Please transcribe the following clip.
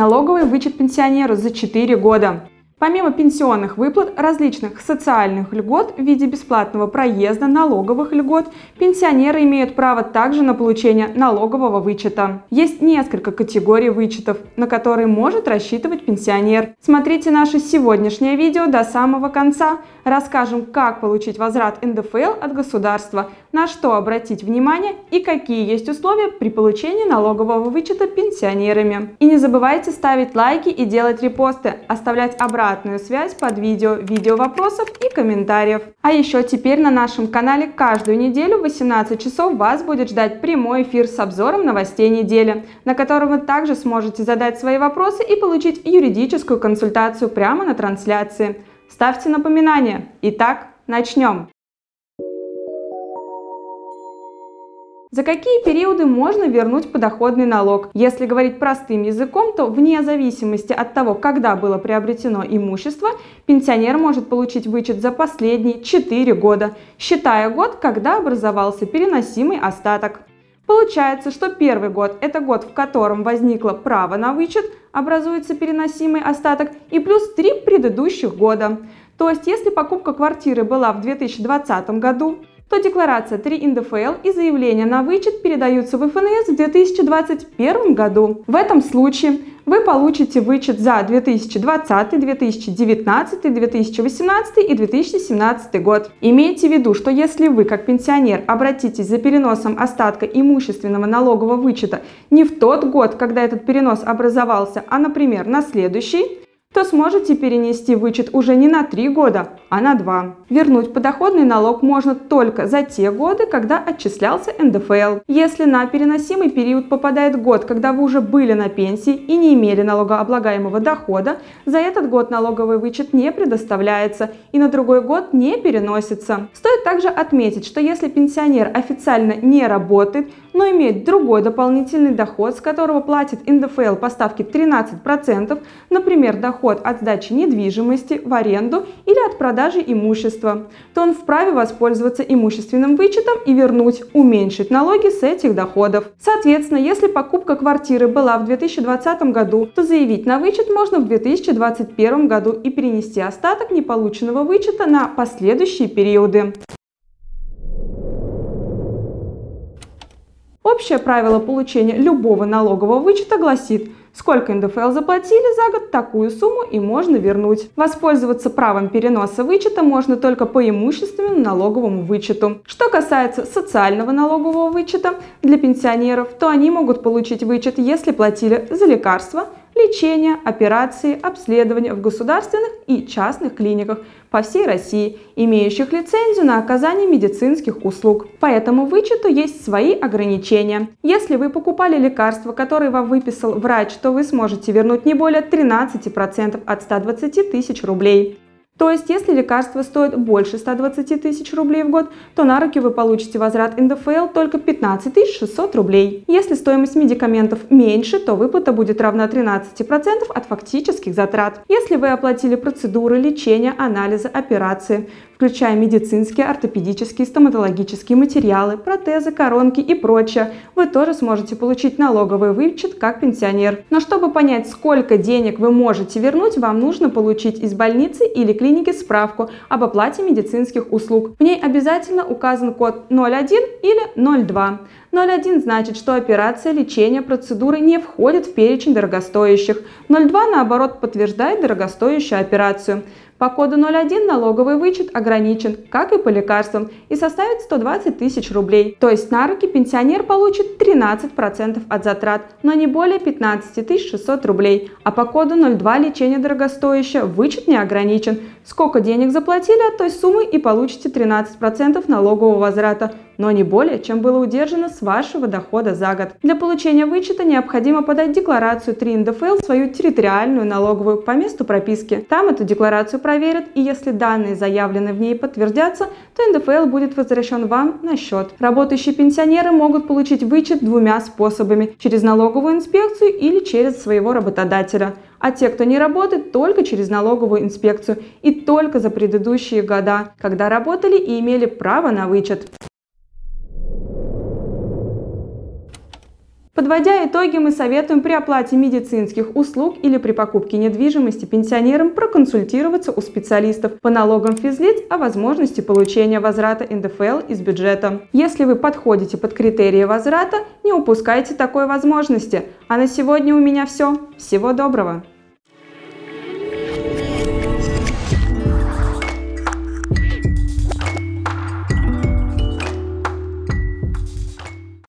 налоговый вычет пенсионеру за 4 года. Помимо пенсионных выплат, различных социальных льгот в виде бесплатного проезда, налоговых льгот, пенсионеры имеют право также на получение налогового вычета. Есть несколько категорий вычетов, на которые может рассчитывать пенсионер. Смотрите наше сегодняшнее видео до самого конца. Расскажем, как получить возврат НДФЛ от государства, на что обратить внимание и какие есть условия при получении налогового вычета пенсионерами. И не забывайте ставить лайки и делать репосты, оставлять обратно обратную связь под видео, видео вопросов и комментариев. А еще теперь на нашем канале каждую неделю в 18 часов вас будет ждать прямой эфир с обзором новостей недели, на котором вы также сможете задать свои вопросы и получить юридическую консультацию прямо на трансляции. Ставьте напоминания. Итак, начнем! За какие периоды можно вернуть подоходный налог? Если говорить простым языком, то вне зависимости от того, когда было приобретено имущество, пенсионер может получить вычет за последние 4 года, считая год, когда образовался переносимый остаток. Получается, что первый год – это год, в котором возникло право на вычет, образуется переносимый остаток, и плюс 3 предыдущих года. То есть, если покупка квартиры была в 2020 году, то декларация 3 НДФЛ и заявление на вычет передаются в ФНС в 2021 году. В этом случае вы получите вычет за 2020, 2019, 2018 и 2017 год. Имейте в виду, что если вы как пенсионер обратитесь за переносом остатка имущественного налогового вычета не в тот год, когда этот перенос образовался, а, например, на следующий, то сможете перенести вычет уже не на 3 года, а на 2. Вернуть подоходный налог можно только за те годы, когда отчислялся НДФЛ. Если на переносимый период попадает год, когда вы уже были на пенсии и не имели налогооблагаемого дохода, за этот год налоговый вычет не предоставляется и на другой год не переносится. Стоит также отметить, что если пенсионер официально не работает, но имеет другой дополнительный доход, с которого платит НДФЛ по ставке 13%, например, доход от сдачи недвижимости в аренду или от продажи имущества, то он вправе воспользоваться имущественным вычетом и вернуть, уменьшить налоги с этих доходов. Соответственно, если покупка квартиры была в 2020 году, то заявить на вычет можно в 2021 году и перенести остаток неполученного вычета на последующие периоды. Общее правило получения любого налогового вычета гласит, сколько НДФЛ заплатили за год, такую сумму и можно вернуть. Воспользоваться правом переноса вычета можно только по имущественному налоговому вычету. Что касается социального налогового вычета для пенсионеров, то они могут получить вычет, если платили за лекарства, лечение, операции, обследования в государственных и частных клиниках по всей России, имеющих лицензию на оказание медицинских услуг. По этому вычету есть свои ограничения. Если вы покупали лекарства, которые вам выписал врач, то вы сможете вернуть не более 13% от 120 тысяч рублей. То есть, если лекарство стоит больше 120 тысяч рублей в год, то на руки вы получите возврат НДФЛ только 15 600 рублей. Если стоимость медикаментов меньше, то выплата будет равна 13% от фактических затрат. Если вы оплатили процедуры, лечения, анализы, операции, включая медицинские, ортопедические, стоматологические материалы, протезы, коронки и прочее, вы тоже сможете получить налоговый вычет как пенсионер. Но чтобы понять, сколько денег вы можете вернуть, вам нужно получить из больницы или клиники справку об оплате медицинских услуг. В ней обязательно указан код 01 или 02. 01 значит, что операция, лечение, процедуры не входят в перечень дорогостоящих. 02 наоборот подтверждает дорогостоящую операцию. По коду 01 налоговый вычет ограничен, как и по лекарствам, и составит 120 тысяч рублей. То есть на руки пенсионер получит 13% от затрат, но не более 15 600 рублей. А по коду 02 лечение дорогостоящее вычет не ограничен. Сколько денег заплатили от той суммы и получите 13% налогового возврата но не более, чем было удержано с вашего дохода за год. Для получения вычета необходимо подать декларацию 3 НДФЛ в свою территориальную налоговую по месту прописки. Там эту декларацию проверят, и если данные заявлены в ней подтвердятся, то НДФЛ будет возвращен вам на счет. Работающие пенсионеры могут получить вычет двумя способами – через налоговую инспекцию или через своего работодателя а те, кто не работает, только через налоговую инспекцию и только за предыдущие года, когда работали и имели право на вычет. Подводя итоги, мы советуем при оплате медицинских услуг или при покупке недвижимости пенсионерам проконсультироваться у специалистов по налогам физлиц о возможности получения возврата НДФЛ из бюджета. Если вы подходите под критерии возврата, не упускайте такой возможности. А на сегодня у меня все. Всего доброго!